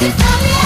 Cause